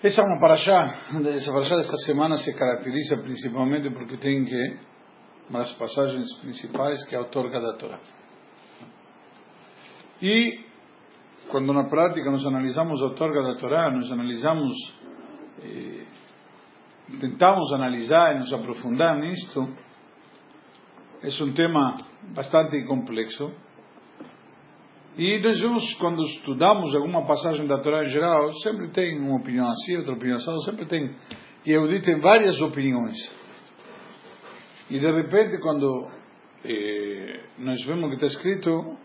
Essa é uma paraxá, essa paraxá desta semana se caracteriza principalmente porque tem que uma das passagens principais que é a outorga da Torá. E quando na prática nós analisamos a outorga da Torá, nós analisamos, eh, tentamos analisar e nos aprofundar nisto, é um tema bastante complexo e vemos, quando estudamos alguma passagem da Torá em geral, sempre tem uma opinião assim, outra opinião assim, sempre tem. E Eudí tem várias opiniões. E de repente, quando eh, nós vemos que está escrito,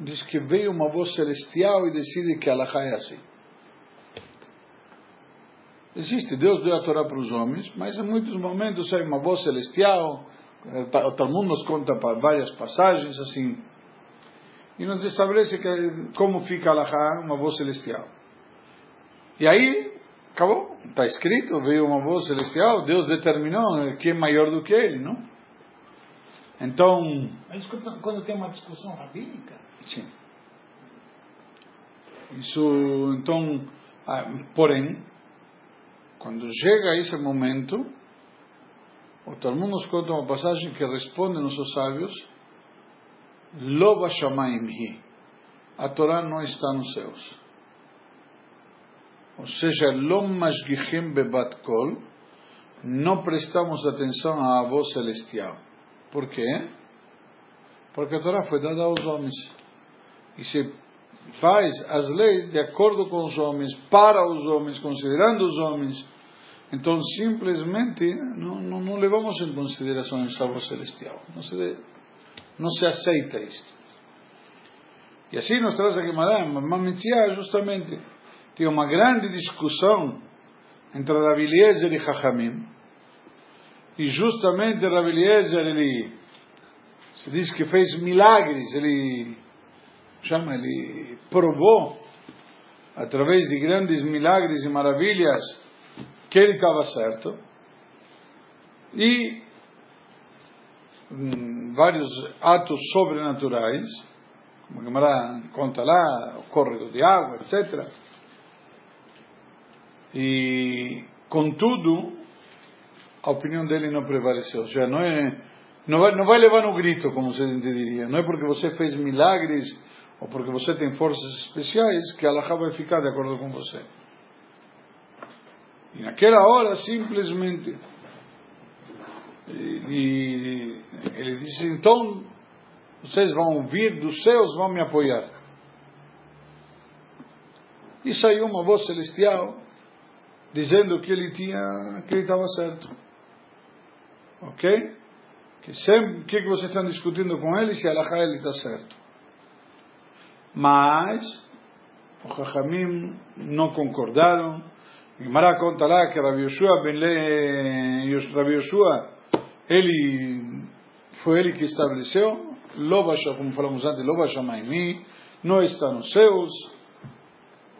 diz que veio uma voz celestial e decide que Allah é assim. Existe, Deus deu a Torá para os homens, mas em muitos momentos sai uma voz celestial, eh, o Talmud nos conta várias passagens assim, e nos estabelece que, como fica Alahá, uma voz celestial. E aí, acabou. Está escrito, veio uma voz celestial, Deus determinou que é maior do que ele, não? Então. Mas quando tem uma discussão rabínica? Sim. Isso, então, ah, porém, quando chega esse momento, o Talmud nos conta uma passagem que responde nossos sábios Lo bashamayim hi. A Torá não está nos céus. Ou seja, lo mashgichim bebat kol. Não prestamos atenção à voz celestial. Por quê? Porque a Torá foi dada aos homens. E se faz as leis de acordo com os homens, para os homens, considerando os homens. Então, simplesmente, não, não, não levamos em consideração essa voz celestial. Não se deve não se aceita isto. E assim nos traz a Guimarães, Mamitzia justamente tem uma grande discussão entre Rabi Eliezer e Chachamim, e justamente Rabi Eliezer, ele se diz que fez milagres, ele chama, ele provou através de grandes milagres e maravilhas que ele estava certo. E vários atos sobrenaturais, como a Gemara conta lá, o córrego de água, etc. E, contudo, a opinião dele não prevaleceu. Já não é, não vai, não vai levar no grito, como você diria. Não é porque você fez milagres ou porque você tem forças especiais que Allah vai ficar de acordo com você. E naquela hora, simplesmente, e ele disse: então vocês vão vir dos céus, vão me apoiar. E saiu uma voz celestial dizendo que ele tinha, que ele estava certo. Ok? Que sempre, que, que vocês estão discutindo com ele, se Alahá ele está certo. Mas, os Chachamim não concordaram. Gemara conta lá que Rabi Yoshua, ben Le, Rabi Yoshua ele foi ele que estabeleceu, como falamos antes, não está nos céus.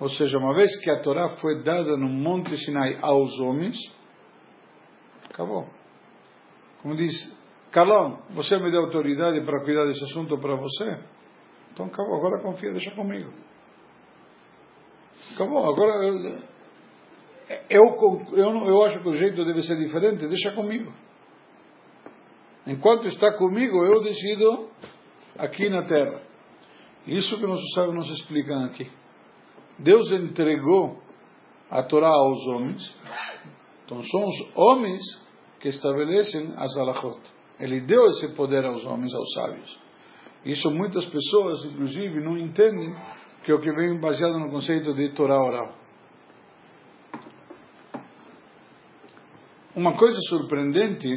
Ou seja, uma vez que a Torá foi dada no Monte Sinai aos homens, acabou. Como diz, Carlão, você me deu autoridade para cuidar desse assunto para você? Então acabou, agora confia, deixa comigo. Acabou, agora eu, eu, eu acho que o jeito deve ser diferente, deixa comigo. Enquanto está comigo, eu decido aqui na terra. Isso que nossos sábios nos explicam aqui. Deus entregou a Torá aos homens, então são os homens que estabelecem as alachot. Ele deu esse poder aos homens, aos sábios. Isso muitas pessoas, inclusive, não entendem que é o que vem baseado no conceito de Torá oral. Uma coisa surpreendente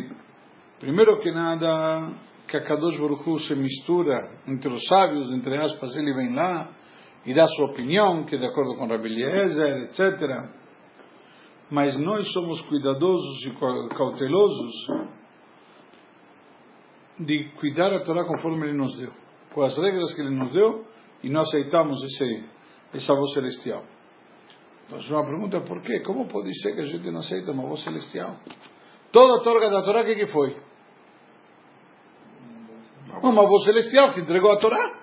Primeiro que nada, que a Kadosh Baruch se mistura entre os sábios, entre aspas, ele vem lá e dá sua opinião, que é de acordo com Rabbi Eliezer, etc. Mas nós somos cuidadosos e cautelosos de cuidar a Torá conforme ele nos deu, com as regras que ele nos deu, e não aceitamos esse, essa voz celestial. Então, uma pergunta, por quê? Como pode ser que a gente não aceita uma voz celestial? Toda a torga da Torá, o que, que foi? Uma voz celestial que entregou a Torá.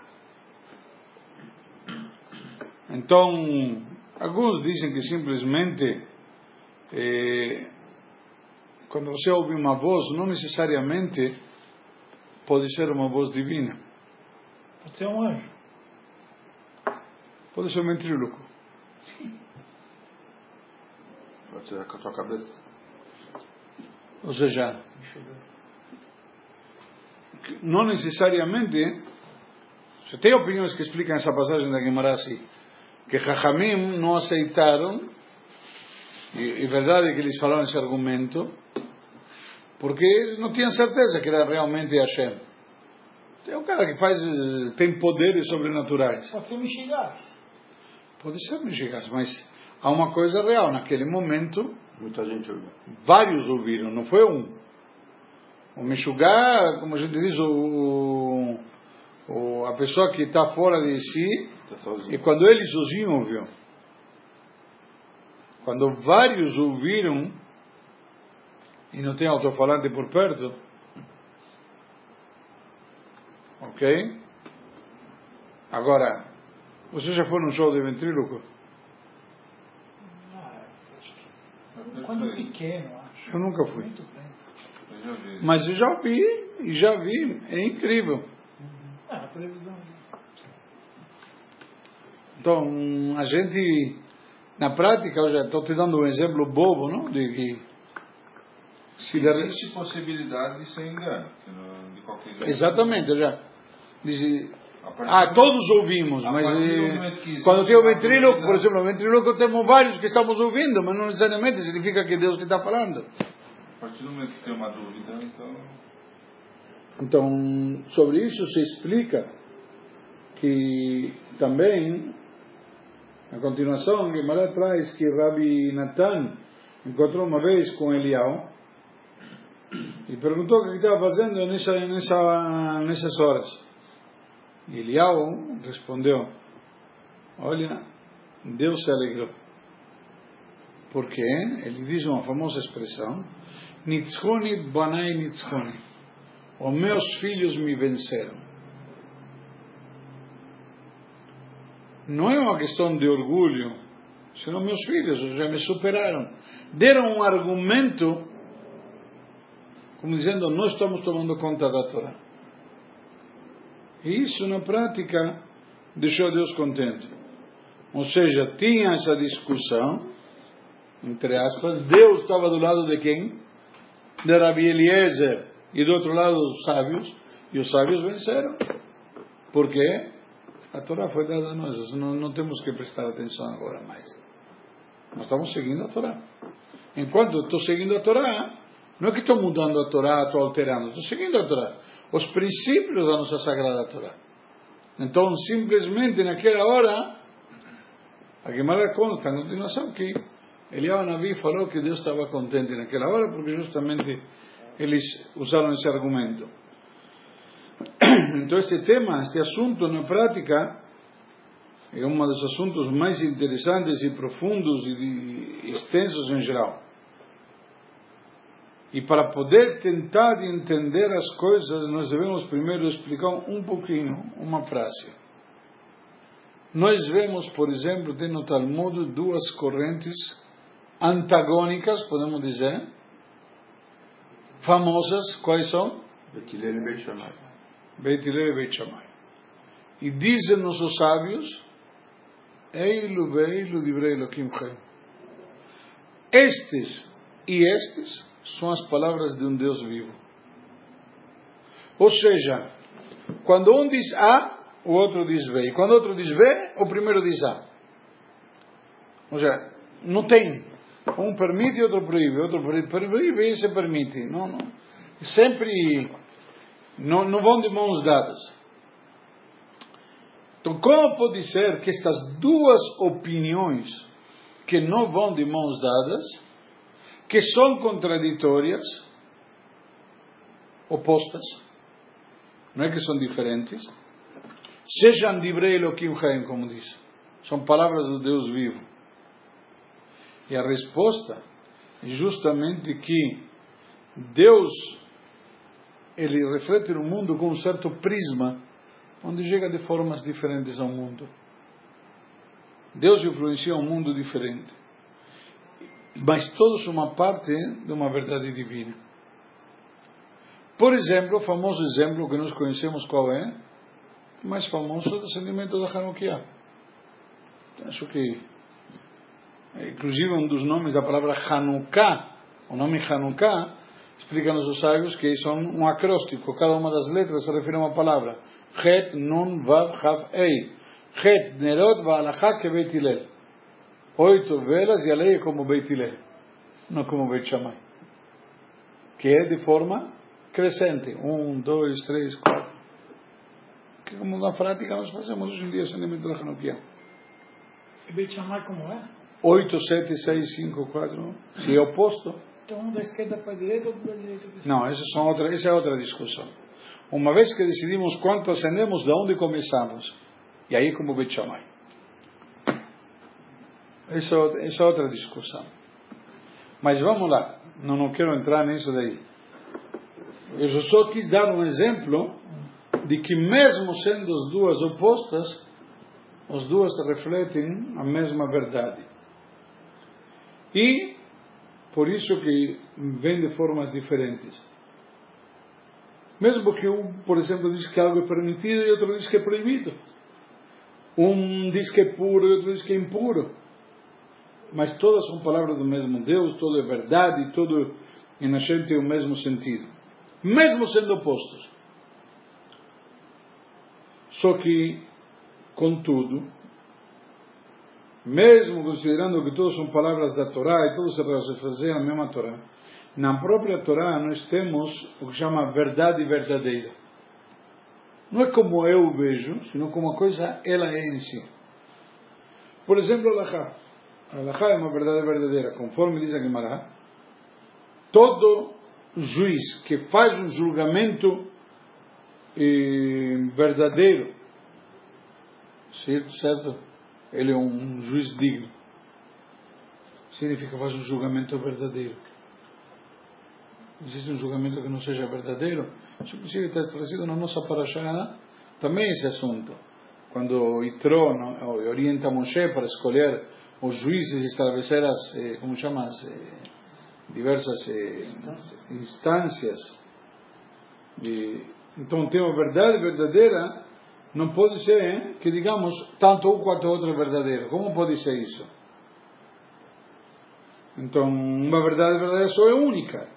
Então, alguns dizem que simplesmente é, quando você ouve uma voz, não necessariamente pode ser uma voz divina. Pode ser um anjo. Pode ser um ventríloco. Pode ser com a tua cabeça. Ou seja, não necessariamente. Você tem opiniões que explicam essa passagem da Guimarães assim, que Jajamim não aceitaram, e, é verdade que eles falaram esse argumento, porque não tinham certeza que era realmente Hashem. Tem um cara que faz, tem poderes sobrenaturais. Pode ser Michigás. Pode ser Michigás, mas há uma coisa real. Naquele momento, Muita gente ouviu. vários ouviram, não foi um. O Meshugá, como a gente diz, o, o, a pessoa que está fora de si, Tá e quando ele sozinho ouviu. Quando vários ouviram, e não tem alto-falante por perto, ok? Agora, você já foi num show de ventríloco? Ah, acho Quando pequeno, acho. Eu nunca fui. Muito tempo. Eu já vi. Mas eu já vi, e já vi, é incrível. Ah, a televisão. Então, a gente, na prática, eu já estou te dando um exemplo bobo, não? De que se der- Existe possibilidade de ser engano. De qualquer jeito. Exatamente, eu já disse, ah, do- todos ouvimos, mas eh, quando tem o ventríloco, por exemplo, o ventríloco temos vários que estamos ouvindo, mas não necessariamente significa que Deus que está falando. A partir do momento que tem uma dúvida, então. Então, sobre isso se explica que também, a continuação, Guimarães traz que Rabi Natan encontrou uma vez com Elial e perguntou o que estava fazendo nessa, nessa, nessas horas. E Elial respondeu: Olha, Deus se alegrou. Por quê? Ele diz uma famosa expressão: Nitzchoni banai nitzchoni. Os meus filhos me venceram. Não é uma questão de orgulho, senão meus filhos já me superaram. Deram um argumento, como dizendo, nós estamos tomando conta da Torá. E isso, na prática, deixou Deus contente. Ou seja, tinha essa discussão, entre aspas, Deus estava do lado de quem? De Rabi Eliezer e do outro lado os sábios, e os sábios venceram. Por quê? A Torá foi dada a nós, não, não temos que prestar atenção agora mais. Nós estamos seguindo a Torá. Enquanto estou seguindo a Torá, não é que estou mudando a Torá, estou alterando, estou seguindo a Torá. Os princípios da nossa Sagrada Torá. Então, simplesmente naquela hora, a Guimarães conta a continuação que Eliyahu Nabi falou que Deus estava contente naquela hora porque justamente eles usaram esse argumento. Então este tema, este assunto na prática é um dos assuntos mais interessantes e profundos e extensos em geral. E para poder tentar entender as coisas, nós devemos primeiro explicar um pouquinho, uma frase. Nós vemos, por exemplo, tem no Talmud duas correntes antagônicas, podemos dizer, famosas, quais são? Betilel e Beit Shammai. Beit Hillel e Beit Shammai. E dizem nossos sábios, Eilu veilu divrei Elohim Chaim. Estes e estes são as palavras de um Deus vivo. Ou seja, quando um diz A, o outro diz B. E quando o outro diz B, o primeiro diz A. Ou seja, não tem. Um permite e outro proíbe. Outro proíbe e esse permite. Não, não. Sempre não, não vão de mãos dadas. Então, como pode ser que estas duas opiniões que não vão de mãos dadas, que são contraditórias, opostas, não é que são diferentes, sejam divrei Elohim Chaim, como diz, são palavras do Deus vivo. E a resposta é justamente que Deus ele reflete no mundo com um certo prisma, onde chega de formas diferentes ao mundo. Deus influencia um mundo diferente. Mas todos uma parte de uma verdade divina. Por exemplo, o famoso exemplo que nós conhecemos qual é? O mais famoso é o descendimento da Hanukkah. Acho que, inclusive, um dos nomes da palavra Hanukkah, o nome Hanukkah, explica nos sábios que são um acróstico, cada uma das letras se refere a uma palavra. Het, Nun, Vav, Hav, Ei. Het, Nerot, Va'alachá, que Beit Hillel. Oito velas e a lei é como Beit Hillel, não como Beit Shammai. Que é de forma crescente. Um, dois, três, quatro. Que como na prática nós fazemos hoje em dia, ascendimento da Hanukkah. E Beit Shammai como é? 8, 7, 6, 5, 4. Se é oposto. Então um da esquerda para a direita ou da direita para a esquerda? Não, essa, são outra, essa é outra discussão. Uma vez que decidimos quanto ascendemos, de onde começamos. E aí como Bet Shammai. Essa, essa é outra discussão. Mas vamos lá. Não, não quero entrar nisso daí. Eu só quis dar um exemplo de que mesmo sendo as duas opostas, as duas refletem a mesma verdade. E por isso que vem de formas diferentes. Mesmo que um, por exemplo, diz que algo é permitido e outro diz que é proibido. Um diz que é puro e outro diz que é impuro. Mas todas são palavras do mesmo Deus, tudo é verdade, tudo em Hashem tem o mesmo sentido. Mesmo sendo opostos. Só que, contudo, mesmo considerando que todas são palavras da Torá e todos se fazem a mesma Torá, na própria Torá nós temos o que chama verdade verdadeira. Não é como eu vejo, sino como a coisa ela é em si. Por exemplo, a A Alahá é uma verdade verdadeira, conforme diz a Gemara. Todo juiz que faz um julgamento eh, verdadeiro, certo? certo? Ele é um juiz digno. Significa faz um julgamento verdadeiro. Existe um julgamento que não seja verdadeiro? Isso inclusive está trazido na nossa paraxá também esse assunto. Quando Itro orienta Moshe para escolher os juízes estabelecer as, eh, como chama, as, eh, diversas eh, instâncias. E, então tem uma verdade verdadeira não pode ser hein, que digamos tanto um quanto outro é verdadeiro. Como pode ser isso? Então, uma verdade verdadeira só é única.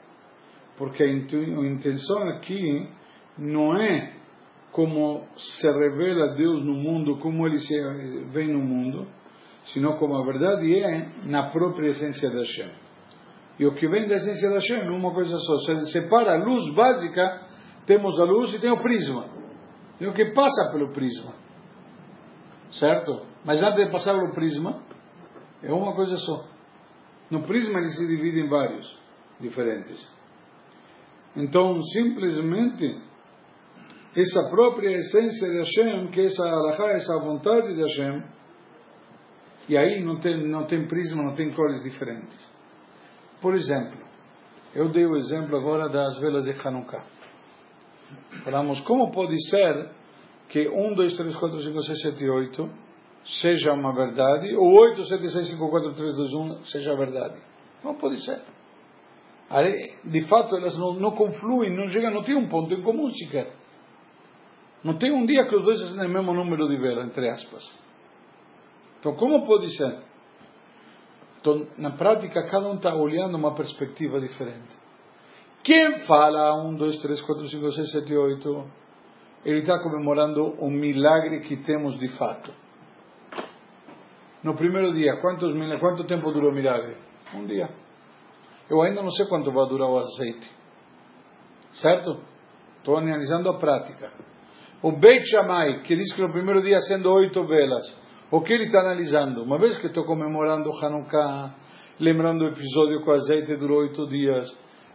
Porque a intenção aqui não é como se revela Deus no mundo, como ele se vê no mundo, sino como a verdade é na própria essência da Hashem. E o que vem da essência da Hashem é uma coisa só. Se separa a luz básica, temos a luz e tem o prisma. Tem o que passa pelo prisma. Certo? Mas antes de passar pelo prisma, é uma coisa só. No prisma ele se divide em vários diferentes. Então, simplesmente, essa própria essência de Hashem, que essa alahá, essa vontade de Hashem, e aí não tem, não tem prisma, não tem cores diferentes. Por exemplo, eu dei o exemplo agora das velas de Hanukkah. Falamos, como pode ser que 1, 2, 3, 4, 5, 6, 7, 8 seja uma verdade, ou 8, 7, 6, 5, 4, 3, 2, 1 seja verdade? Não pode ser. De fato, elas não, não confluem, não chegam, não tem um ponto em comum sequer. Não tem um dia que os dois têm o mesmo número de vela, entre aspas. Então, como pode ser? Então, na prática, cada um está olhando uma perspectiva diferente. Quem fala 1, 2, 3, 4, 5, 6, 7, 8, ele está comemorando um milagre que temos de fato. No primeiro dia, quantos, quanto tempo durou o milagre? Um dia. Eu ainda não sei quanto vai durar o azeite. Certo? Estou analisando a prática. O Beit Shammai, que diz que no primeiro dia sendo oito velas, o que ele está analisando? Uma vez que estou comemorando Hanukkah, lembrando o episódio que o azeite durou oito dias,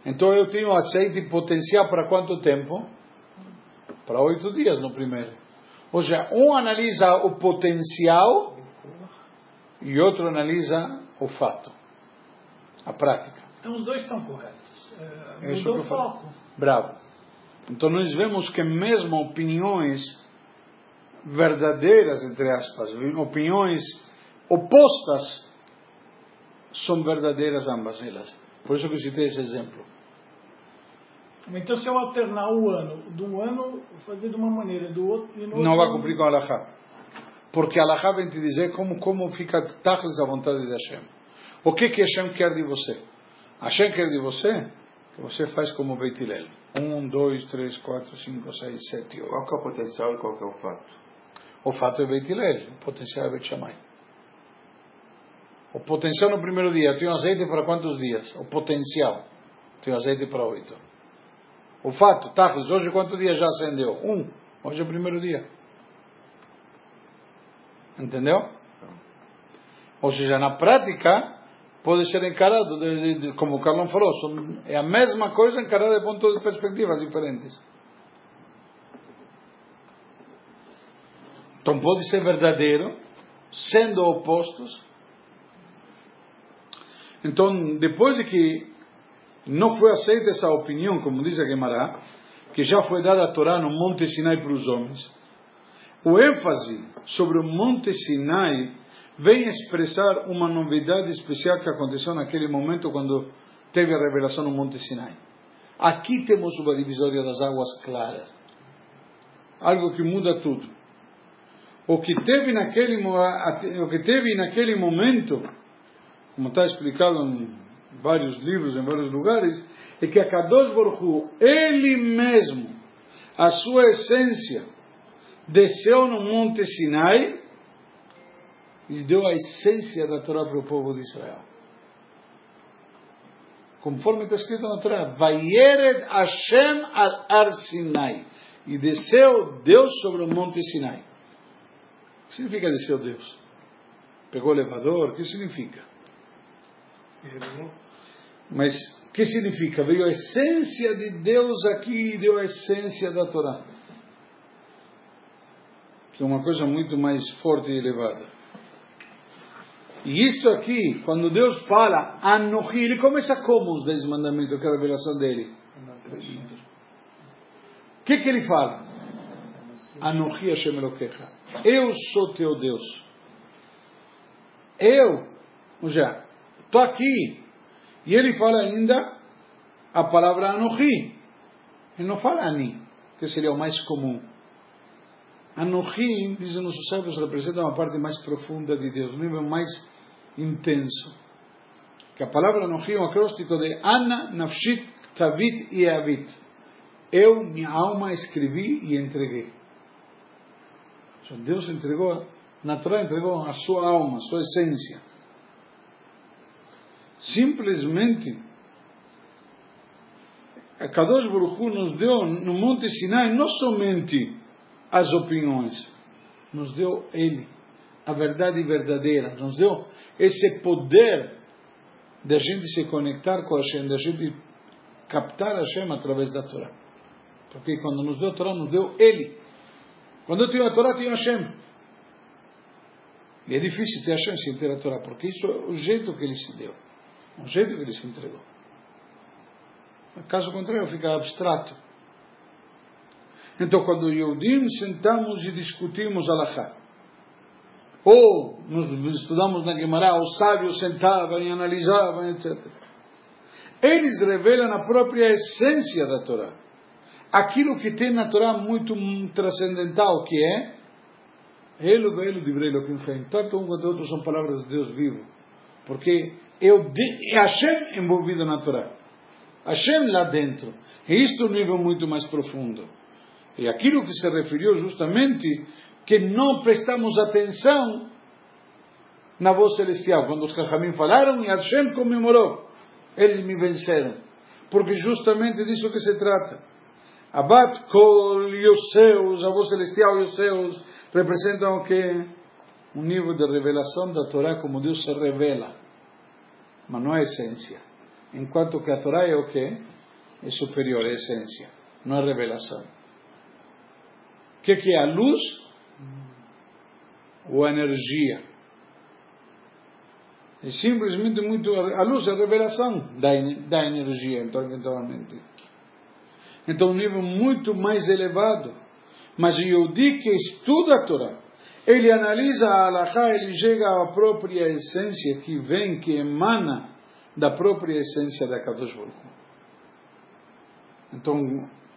então eu tenho azeite potencial para quanto tempo? Para oito dias no primeiro. Ou seja, um analisa o potencial e outro analisa o fato, a prática. Então os dois estão corretos. É, Isso mudou o foco. Bravo. Então nós vemos que mesmo opiniões verdadeiras, entre aspas, opiniões opostas, são verdadeiras ambas elas. Por isso que eu citei esse exemplo. Então, se eu alternar o ano, de um ano fazer de uma maneira, do outro e no Não outro vai ano- cumprir com a Alahá. Porque a Alahá vem te dizer como, como fica tachlis a vontade de Hashem. O que que Hashem quer de você? Hashem quer de você que você faz como Beit Hillel. Um, dois, três, quatro, cinco, seis, sete, oito. Qual que é o potencial e qual que é o fato? O fato é Beit Hillel, o potencial é Beit Shammai. O potencial no primeiro dia, tenho azeite para quantos dias? O potencial, tenho azeite para oito. O fato, Tachlis, hoje quantos dias já acendeu? Um. Hoje é o primeiro dia. Entendeu? Ou seja, na prática, pode ser encarado, como o Carlão falou, é a mesma coisa encarada de pontos de perspectivas diferentes. Então pode ser verdadeiro, sendo opostos. Então, depois de que não foi aceita essa opinião, como diz a Gemara, que já foi dada a Torá no Monte Sinai para os homens, o ênfase sobre o Monte Sinai vem expressar uma novidade especial que aconteceu naquele momento quando teve a revelação no Monte Sinai. Aqui temos uma divisória das águas claras. Algo que muda tudo. O que teve naquele, o que teve naquele momento, como está explicado em vários livros, em vários lugares, é que a Kadosh Baruch Hu, ele mesmo, a sua essência, desceu no Monte Sinai e deu a essência da Torá para o povo de Israel. Conforme está escrito na Torá, Vayered Hashem al Ar Sinai. E desceu Deus sobre o Monte Sinai. O que significa desceu Deus? Pegou o elevador? O que significa? Mas o que significa? Veio a essência de Deus aqui e deu a essência da Torá. Que é uma coisa muito mais forte e elevada. E isto aqui, quando Deus fala Anohi, ele começa como os dez mandamentos, que é a revelação dele? O que, que ele fala? Anohi Hashem Elokecha. Eu sou teu Deus. Eu, seja, estou aqui. E ele fala ainda a palavra Anohi. Ele não fala Ani, que seria o mais comum. Anohi, dizem nossos sábios, representa uma parte mais profunda de Deus, um nível mais intenso. Que a palavra Anohi é um acróstico de Ana, Nafshit, Tavit e Avit. Eu, minha alma, escrevi e entreguei. Deus entregou, na Torá entregou a sua alma, a sua essência. Simplesmente, a Kadosh Baruch Hu nos deu no Monte Sinai não somente as opiniões, nos deu Ele, a verdade verdadeira, nos deu esse poder de a gente se conectar com Hashem, de a gente captar Hashem através da Torá. Porque quando nos deu a Torá, nos deu Ele. Quando eu tenho a Torá, tenho Hashem. E é difícil ter Hashem sem ter a Torá, porque isso é o jeito que Ele se deu, o jeito que Ele se entregou. Caso contrário, fica abstrato. Então, quando Yehudim sentamos e discutimos Alahá, ou nos estudamos na Gemara, os sábios sentavam e analisavam, etc. Eles revelam a própria essência da Torá. Aquilo que tem na Torá muito transcendental, que é Elo Velo Divrei Elohim Chaim. Tanto um quanto outro são palavras de Deus vivo. Porque o de, é Hashem envolvido na Torá. Hashem lá dentro. E isto é um nível muito mais profundo. E aquilo que se referiu justamente, que não prestamos atenção na voz celestial. Quando os Kachamim falaram e Hashem comemorou, eles me venceram. Porque justamente disso que se trata. Abat Kol e os seus, a voz celestial e os seus, representam o que? Um nível de revelação da Torá como Deus se revela. Mas não é essência. Enquanto que a Torá é o que? É superior, é essência. Não é revelação. O que, que é a luz? Ou a energia? É simplesmente muito. A luz é a revelação da, da energia, então, eventualmente. Então, um nível muito mais elevado. Mas o Yodi que estuda a Torá ele analisa a Halachá, ele chega à própria essência que vem, que emana da própria essência da Kadosh Baruch. Então,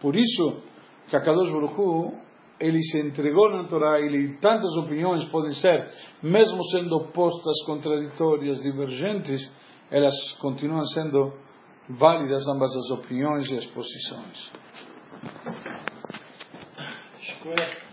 por isso que a Kadosh Baruch ele se entregou na Torá, ele tantas opiniões podem ser, mesmo sendo opostas, contraditórias, divergentes, elas continuam sendo válidas ambas as opiniões e as posições. Escolha